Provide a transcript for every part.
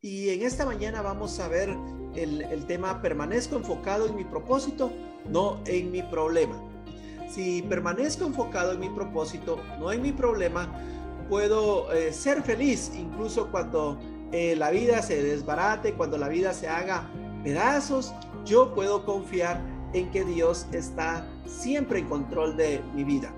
Y en esta mañana vamos a ver el, tema permanezco enfocado en mi propósito, no en mi problema. Si permanezco enfocado en mi propósito, no en mi problema, puedo eh, ser feliz incluso cuando eh, la vida se desbarate, cuando la vida se haga pedazos, yo puedo confiar en que Dios está siempre en control de mi vida.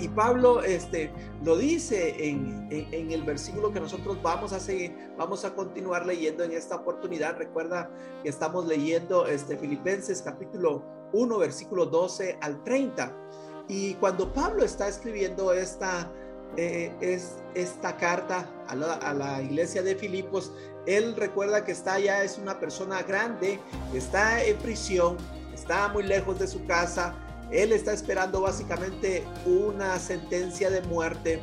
Y Pablo este, lo dice en, el versículo que nosotros vamos a seguir, vamos a continuar leyendo en esta oportunidad. Recuerda que estamos leyendo este, Filipenses capítulo 1, versículo 12 al 30. Y cuando Pablo está escribiendo esta, eh, es esta carta a la, iglesia de Filipos, él recuerda que está ya, es una persona grande, está en prisión, está muy lejos de su casa, él está esperando básicamente una sentencia de muerte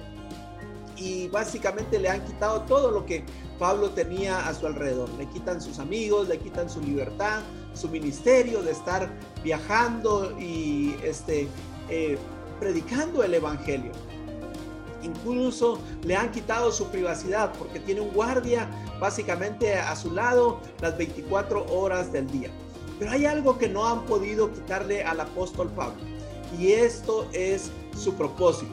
y básicamente le han quitado todo lo que Pablo tenía a su alrededor. Le quitan sus amigos, le quitan su libertad, su ministerio de estar viajando y este, eh, predicando el Evangelio. Incluso le han quitado su privacidad porque tiene un guardia básicamente a su lado las 24 horas del día. Pero hay algo que no han podido quitarle al apóstol Pablo y esto es su propósito.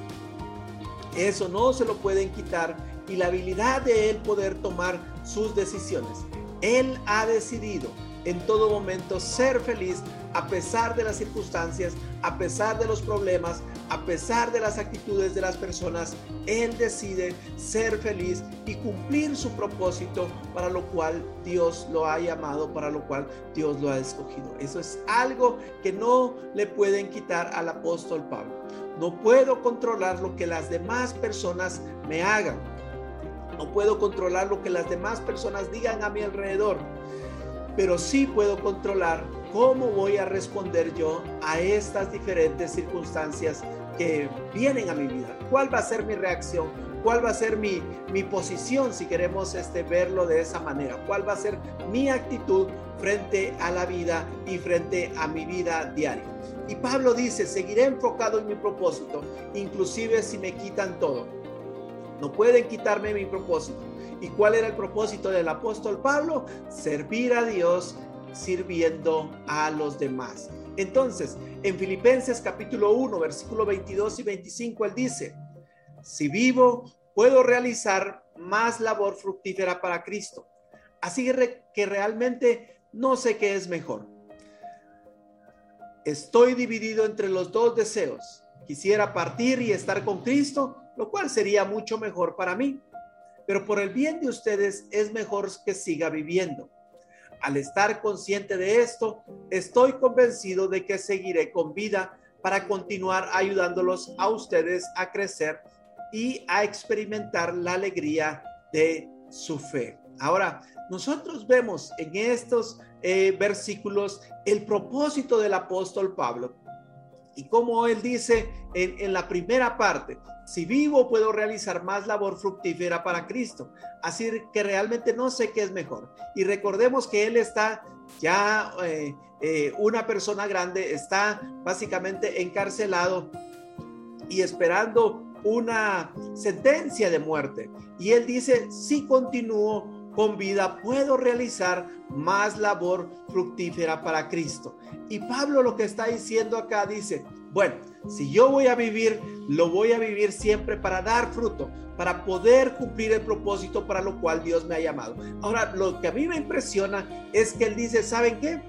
Eso no se lo pueden quitar y la habilidad de él poder tomar sus decisiones. Él ha decidido en todo momento ser feliz a pesar de las circunstancias, a pesar de los problemas, a pesar de las actitudes de las personas, Él decide ser feliz y cumplir su propósito para lo cual Dios lo ha llamado, para lo cual Dios lo ha escogido. Eso es algo que no le pueden quitar al apóstol Pablo. No puedo controlar lo que las demás personas me hagan. No puedo controlar lo que las demás personas digan a mi alrededor pero sí puedo controlar cómo voy a responder yo a estas diferentes circunstancias que vienen a mi vida. ¿Cuál va a ser mi reacción? ¿Cuál va a ser mi, mi posición si queremos este, verlo de esa manera? ¿Cuál va a ser mi actitud frente a la vida y frente a mi vida diaria? Y Pablo dice, seguiré enfocado en mi propósito, inclusive si me quitan todo. No pueden quitarme mi propósito. ¿Y cuál era el propósito del apóstol Pablo? Servir a Dios sirviendo a los demás. Entonces, en Filipenses capítulo 1, versículo 22 y 25, él dice, si vivo, puedo realizar más labor fructífera para Cristo. Así que realmente no sé qué es mejor. Estoy dividido entre los dos deseos. Quisiera partir y estar con Cristo, lo cual sería mucho mejor para mí pero por el bien de ustedes es mejor que siga viviendo. Al estar consciente de esto, estoy convencido de que seguiré con vida para continuar ayudándolos a ustedes a crecer y a experimentar la alegría de su fe. Ahora, nosotros vemos en estos eh, versículos el propósito del apóstol Pablo y como él dice en, la primera parte, si vivo puedo realizar más labor fructífera para Cristo. Así que realmente no sé qué es mejor. Y recordemos que Él está ya eh, eh, una persona grande, está básicamente encarcelado y esperando una sentencia de muerte. Y Él dice, si continúo con vida, puedo realizar más labor fructífera para Cristo. Y Pablo lo que está diciendo acá dice, bueno, si yo voy a vivir, lo voy a vivir siempre para dar fruto, para poder cumplir el propósito para lo cual Dios me ha llamado. Ahora, lo que a mí me impresiona es que Él dice, ¿saben qué?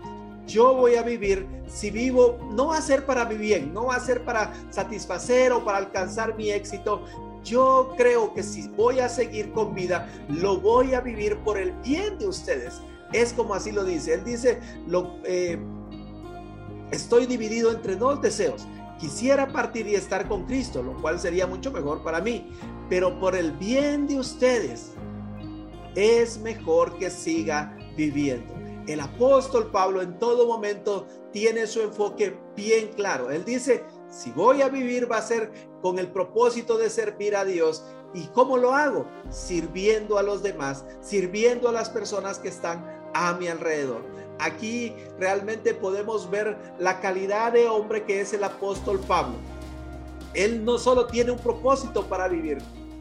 Yo voy a vivir, si vivo, no va a ser para mi bien, no va a ser para satisfacer o para alcanzar mi éxito. Yo creo que si voy a seguir con vida, lo voy a vivir por el bien de ustedes. Es como así lo dice. Él dice, lo, eh, estoy dividido entre dos deseos. Quisiera partir y estar con Cristo, lo cual sería mucho mejor para mí, pero por el bien de ustedes es mejor que siga viviendo. El apóstol Pablo en todo momento tiene su enfoque bien claro. Él dice, si voy a vivir va a ser con el propósito de servir a Dios. ¿Y cómo lo hago? Sirviendo a los demás, sirviendo a las personas que están a mi alrededor. Aquí realmente podemos ver la calidad de hombre que es el apóstol Pablo. Él no solo tiene un propósito para vivir,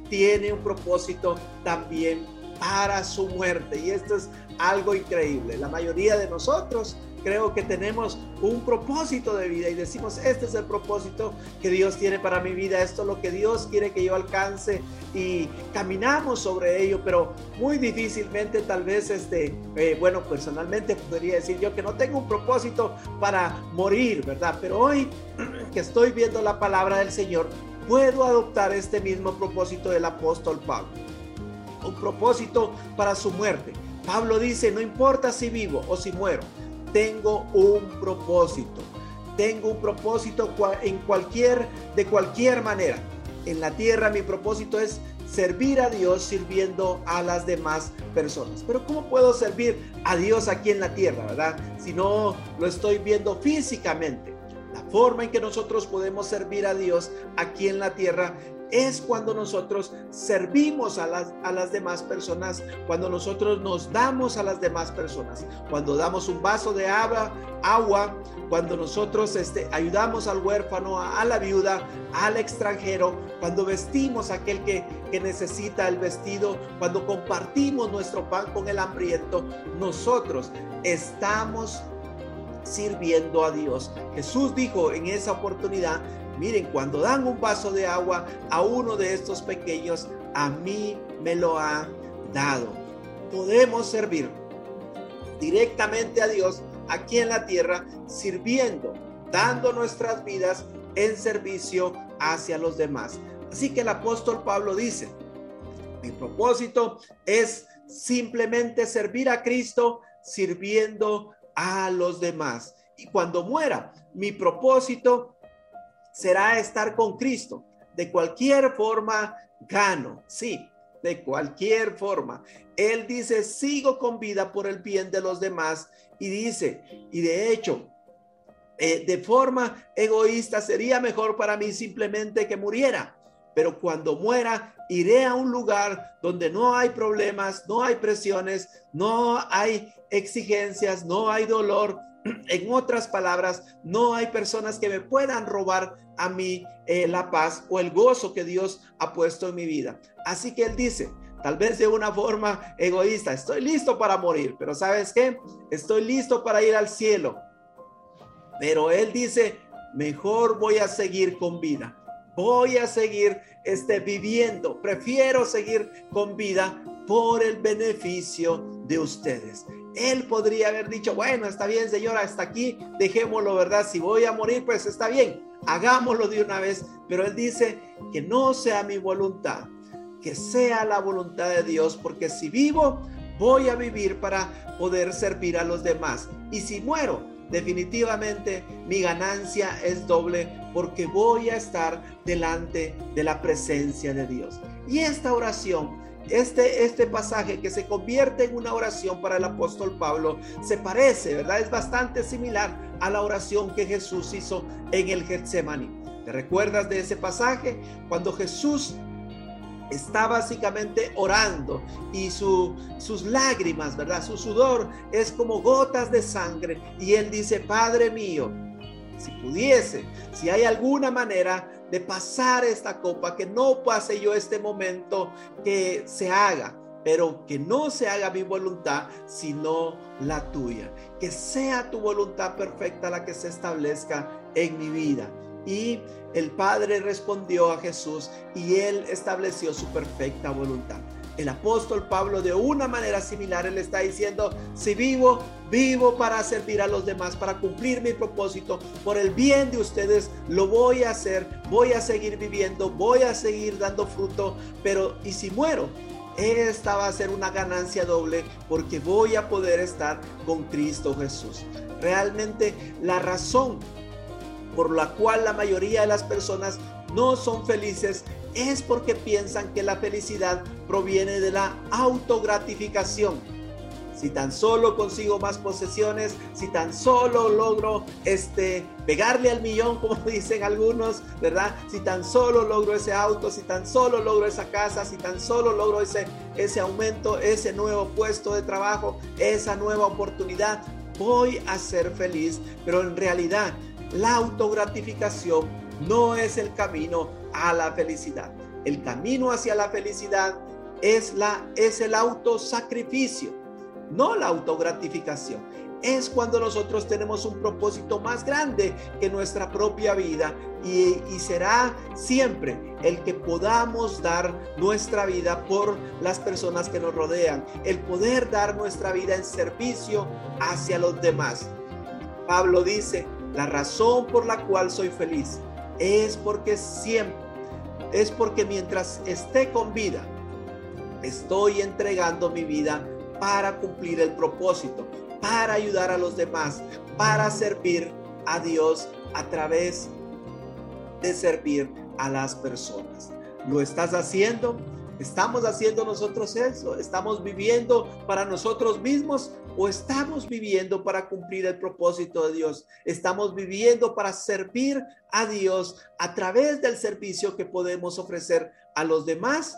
tiene un propósito también para su muerte. Y esto es algo increíble. La mayoría de nosotros creo que tenemos un propósito de vida y decimos, este es el propósito que Dios tiene para mi vida, esto es lo que Dios quiere que yo alcance y caminamos sobre ello, pero muy difícilmente tal vez, este, eh, bueno, personalmente podría decir yo que no tengo un propósito para morir, ¿verdad? Pero hoy que estoy viendo la palabra del Señor, puedo adoptar este mismo propósito del apóstol Pablo, un propósito para su muerte. Pablo dice, no importa si vivo o si muero, tengo un propósito. Tengo un propósito en cualquier, de cualquier manera. En la tierra mi propósito es servir a Dios sirviendo a las demás personas. Pero ¿cómo puedo servir a Dios aquí en la tierra, verdad? Si no lo estoy viendo físicamente. La forma en que nosotros podemos servir a Dios aquí en la tierra es cuando nosotros servimos a las, a las demás personas, cuando nosotros nos damos a las demás personas, cuando damos un vaso de agua, agua cuando nosotros este, ayudamos al huérfano, a, la viuda, al extranjero, cuando vestimos a aquel que, que necesita el vestido, cuando compartimos nuestro pan con el hambriento, nosotros estamos sirviendo a Dios. Jesús dijo en esa oportunidad, Miren, cuando dan un vaso de agua a uno de estos pequeños, a mí me lo ha dado. Podemos servir directamente a Dios aquí en la tierra, sirviendo, dando nuestras vidas en servicio hacia los demás. Así que el apóstol Pablo dice, mi propósito es simplemente servir a Cristo sirviendo a los demás. Y cuando muera, mi propósito será estar con Cristo. De cualquier forma, gano. Sí, de cualquier forma. Él dice, sigo con vida por el bien de los demás. Y dice, y de hecho, eh, de forma egoísta sería mejor para mí simplemente que muriera. Pero cuando muera, iré a un lugar donde no hay problemas, no hay presiones, no hay exigencias, no hay dolor, en otras palabras, no hay personas que me puedan robar a mí eh, la paz o el gozo que Dios ha puesto en mi vida. Así que Él dice, tal vez de una forma egoísta, estoy listo para morir, pero ¿sabes qué? Estoy listo para ir al cielo. Pero Él dice, mejor voy a seguir con vida. Voy a seguir este, viviendo. Prefiero seguir con vida por el beneficio de ustedes. Él podría haber dicho, bueno, está bien, señora, hasta aquí, dejémoslo, ¿verdad? Si voy a morir, pues está bien, hagámoslo de una vez. Pero Él dice que no sea mi voluntad, que sea la voluntad de Dios, porque si vivo, voy a vivir para poder servir a los demás. Y si muero, definitivamente mi ganancia es doble porque voy a estar delante de la presencia de Dios. Y esta oración este, este pasaje que se convierte en una oración para el apóstol Pablo se parece, ¿verdad? Es bastante similar a la oración que Jesús hizo en el Getsemaní. ¿Te recuerdas de ese pasaje? Cuando Jesús está básicamente orando y su, sus lágrimas, ¿verdad? Su sudor es como gotas de sangre y él dice, Padre mío, si pudiese, si hay alguna manera de pasar esta copa, que no pase yo este momento, que se haga, pero que no se haga mi voluntad, sino la tuya. Que sea tu voluntad perfecta la que se establezca en mi vida. Y el Padre respondió a Jesús y él estableció su perfecta voluntad. El apóstol Pablo de una manera similar, él está diciendo, si vivo, vivo para servir a los demás, para cumplir mi propósito, por el bien de ustedes, lo voy a hacer, voy a seguir viviendo, voy a seguir dando fruto, pero ¿y si muero? Esta va a ser una ganancia doble porque voy a poder estar con Cristo Jesús. Realmente la razón por la cual la mayoría de las personas no son felices es porque piensan que la felicidad proviene de la autogratificación. Si tan solo consigo más posesiones, si tan solo logro este pegarle al millón como dicen algunos, ¿verdad? Si tan solo logro ese auto, si tan solo logro esa casa, si tan solo logro ese aumento, ese nuevo puesto de trabajo, esa nueva oportunidad, voy a ser feliz, pero en realidad la autogratificación no es el camino a la felicidad. El camino hacia la felicidad es, la, es el autosacrificio, no la autogratificación. Es cuando nosotros tenemos un propósito más grande que nuestra propia vida y, y será siempre el que podamos dar nuestra vida por las personas que nos rodean, el poder dar nuestra vida en servicio hacia los demás. Pablo dice, la razón por la cual soy feliz es porque siempre, es porque mientras esté con vida, estoy entregando mi vida para cumplir el propósito, para ayudar a los demás, para servir a Dios a través de servir a las personas. ¿Lo estás haciendo? ¿Estamos haciendo nosotros eso? ¿Estamos viviendo para nosotros mismos o estamos viviendo para cumplir el propósito de Dios? ¿Estamos viviendo para servir a Dios a través del servicio que podemos ofrecer a los demás?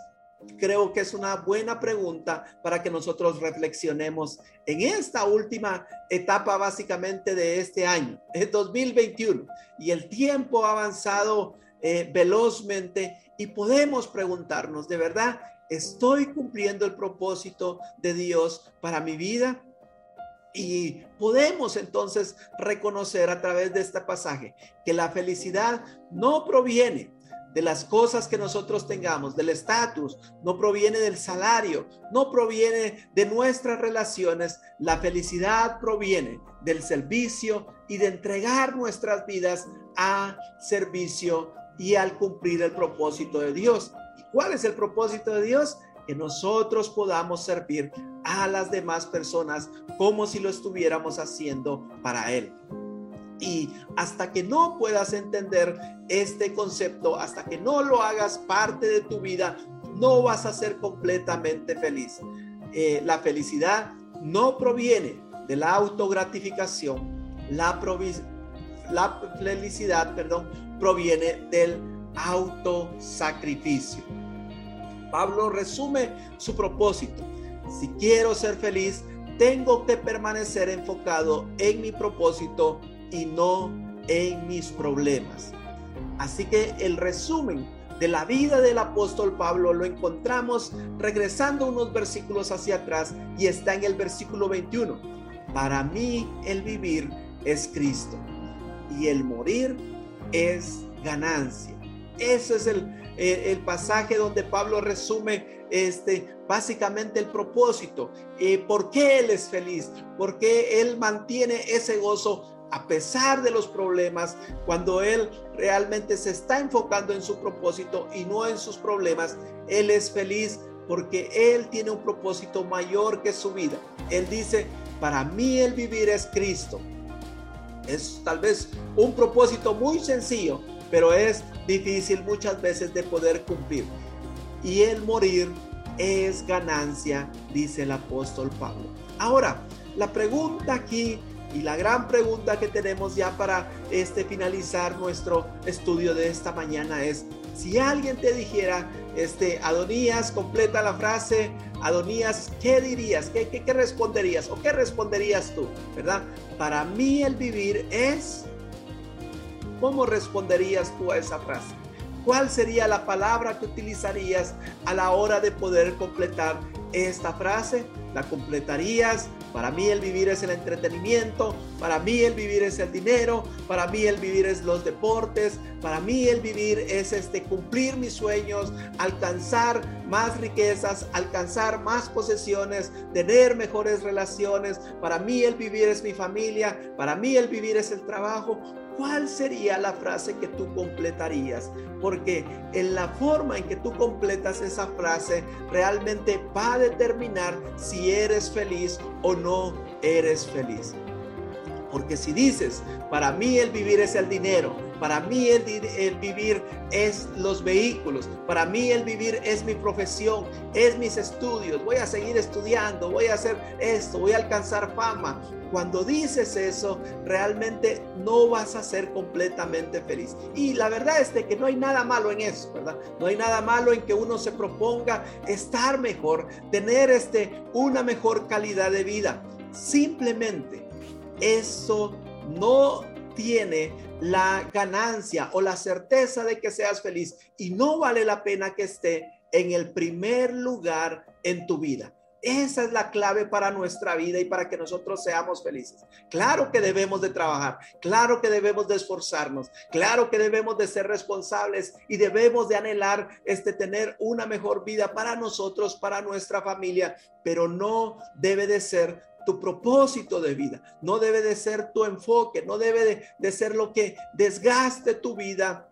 Creo que es una buena pregunta para que nosotros reflexionemos en esta última etapa básicamente de este año, es 2021, y el tiempo ha avanzado eh, velozmente y podemos preguntarnos, ¿de verdad estoy cumpliendo el propósito de Dios para mi vida? Y podemos entonces reconocer a través de este pasaje que la felicidad no proviene de las cosas que nosotros tengamos, del estatus, no proviene del salario, no proviene de nuestras relaciones. La felicidad proviene del servicio y de entregar nuestras vidas a servicio y al cumplir el propósito de Dios. ¿Y cuál es el propósito de Dios? Que nosotros podamos servir a las demás personas como si lo estuviéramos haciendo para Él. Y hasta que no puedas entender este concepto, hasta que no lo hagas parte de tu vida, no vas a ser completamente feliz. Eh, la felicidad no proviene de la autogratificación, la, la felicidad, perdón, proviene del autosacrificio. Pablo resume su propósito. Si quiero ser feliz, tengo que permanecer enfocado en mi propósito y no en mis problemas. Así que el resumen de la vida del apóstol Pablo lo encontramos regresando unos versículos hacia atrás y está en el versículo 21. Para mí el vivir es Cristo y el morir es ganancia. Ese es el, el, pasaje donde Pablo resume este, básicamente el propósito. Eh, ¿Por qué él es feliz? Porque él mantiene ese gozo a pesar de los problemas, cuando él realmente se está enfocando en su propósito y no en sus problemas, él es feliz porque él tiene un propósito mayor que su vida. Él dice, para mí el vivir es Cristo. Es tal vez un propósito muy sencillo, pero es difícil muchas veces de poder cumplir. Y el morir es ganancia, dice el apóstol Pablo. Ahora, la pregunta aquí y la gran pregunta que tenemos ya para este finalizar nuestro estudio de esta mañana es, si alguien te dijera, este, Adonías, completa la frase, Adonías, ¿qué dirías? ¿Qué, qué, responderías? ¿O qué responderías tú? ¿Verdad? Para mí el vivir es... ¿Cómo responderías tú a esa frase? ¿Cuál sería la palabra que utilizarías a la hora de poder completar esta frase? ¿La completarías para mí el vivir es el entretenimiento, para mí el vivir es el dinero, para mí el vivir es los deportes, para mí el vivir es este cumplir mis sueños, alcanzar más riquezas, alcanzar más posesiones, tener mejores relaciones, para mí el vivir es mi familia, para mí el vivir es el trabajo. ¿Cuál sería la frase que tú completarías? Porque en la forma en que tú completas esa frase realmente va a determinar si eres feliz o no eres feliz. Porque si dices, para mí el vivir es el dinero, para mí el, vivir es los vehículos, para mí el vivir es mi profesión, es mis estudios, voy a seguir estudiando, voy a hacer esto, voy a alcanzar fama. Cuando dices eso, realmente no vas a ser completamente feliz. Y la verdad es que no hay nada malo en eso, ¿verdad? No hay nada malo en que uno se proponga estar mejor, tener este, una mejor calidad de vida. Simplemente eso no tiene la ganancia o la certeza de que seas feliz y no vale la pena que esté en el primer lugar en tu vida. Esa es la clave para nuestra vida y para que nosotros seamos felices. Claro que debemos de trabajar, claro que debemos de esforzarnos, claro que debemos de ser responsables y debemos de anhelar este tener una mejor vida para nosotros, para nuestra familia, pero no debe de ser tu propósito de vida, no debe de ser tu enfoque, no debe de, ser lo que desgaste tu vida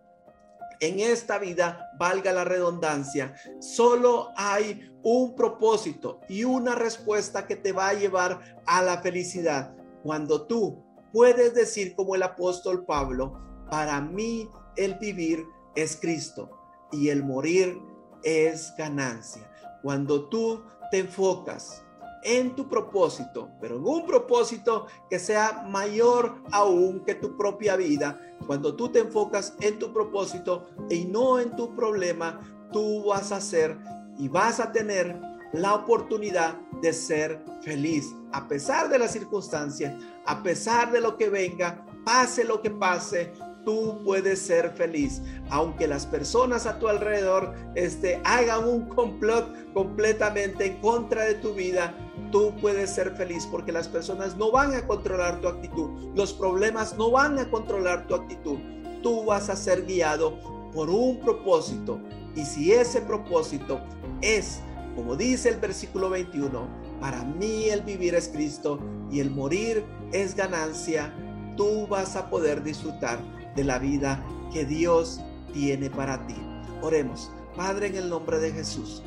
en esta vida, valga la redundancia, solo hay un propósito y una respuesta que te va a llevar a la felicidad. Cuando tú puedes decir como el apóstol Pablo, para mí el vivir es Cristo y el morir es ganancia. Cuando tú te enfocas en tu propósito, pero en un propósito que sea mayor aún que tu propia vida. Cuando tú te enfocas en tu propósito y no en tu problema, tú vas a ser y vas a tener la oportunidad de ser feliz a pesar de las circunstancias, a pesar de lo que venga, pase lo que pase, tú puedes ser feliz. Aunque las personas a tu alrededor este, hagan un complot completamente en contra de tu vida, tú puedes ser feliz porque las personas no van a controlar tu actitud. Los problemas no van a controlar tu actitud. Tú vas a ser guiado por un propósito. Y si ese propósito es, como dice el versículo 21, para mí el vivir es Cristo y el morir es ganancia, tú vas a poder disfrutar de la vida que Dios tiene para ti. Oremos, Padre, en el nombre de Jesús.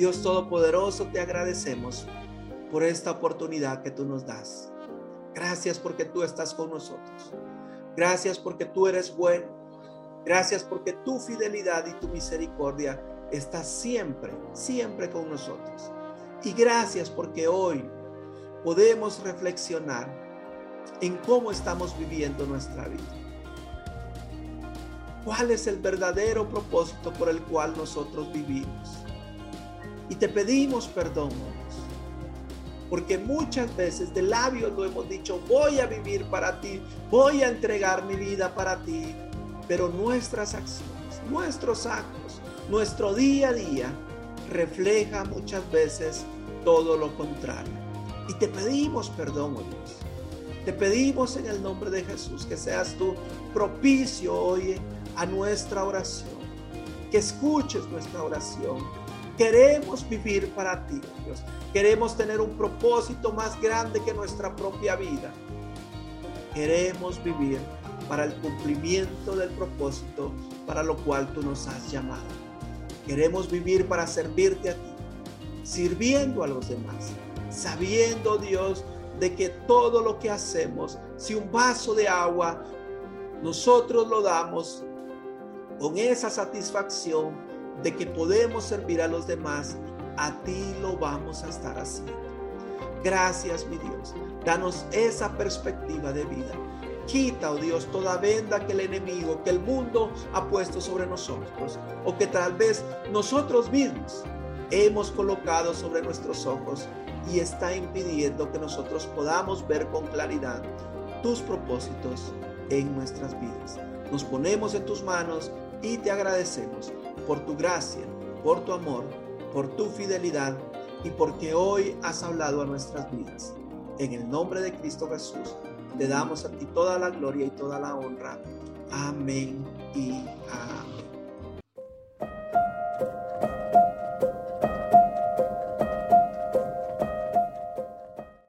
Dios Todopoderoso, te agradecemos por esta oportunidad que tú nos das. Gracias porque tú estás con nosotros. Gracias porque tú eres bueno. Gracias porque tu fidelidad y tu misericordia está siempre, siempre con nosotros. Y gracias porque hoy podemos reflexionar en cómo estamos viviendo nuestra vida. ¿Cuál es el verdadero propósito por el cual nosotros vivimos? Y te pedimos perdón, porque muchas veces de labios lo hemos dicho, voy a vivir para ti, voy a entregar mi vida para ti, pero nuestras acciones, nuestros actos, nuestro día a día refleja muchas veces todo lo contrario. Y te pedimos perdón, oh Dios. Te pedimos en el nombre de Jesús que seas tú propicio hoy a nuestra oración, que escuches nuestra oración, Queremos vivir para ti, Dios. Queremos tener un propósito más grande que nuestra propia vida. Queremos vivir para el cumplimiento del propósito para lo cual tú nos has llamado. Queremos vivir para servirte a ti, sirviendo a los demás, sabiendo, Dios, de que todo lo que hacemos, si un vaso de agua, nosotros lo damos con esa satisfacción de que podemos servir a los demás, a ti lo vamos a estar haciendo. Gracias, mi Dios. Danos esa perspectiva de vida. Quita, oh Dios, toda venda que el enemigo, que el mundo ha puesto sobre nosotros, o que tal vez nosotros mismos hemos colocado sobre nuestros ojos y está impidiendo que nosotros podamos ver con claridad tus propósitos en nuestras vidas. Nos ponemos en tus manos y te agradecemos por tu gracia, por tu amor, por tu fidelidad y porque hoy has hablado a nuestras vidas. En el nombre de Cristo Jesús, te damos a ti toda la gloria y toda la honra. Amén y amén.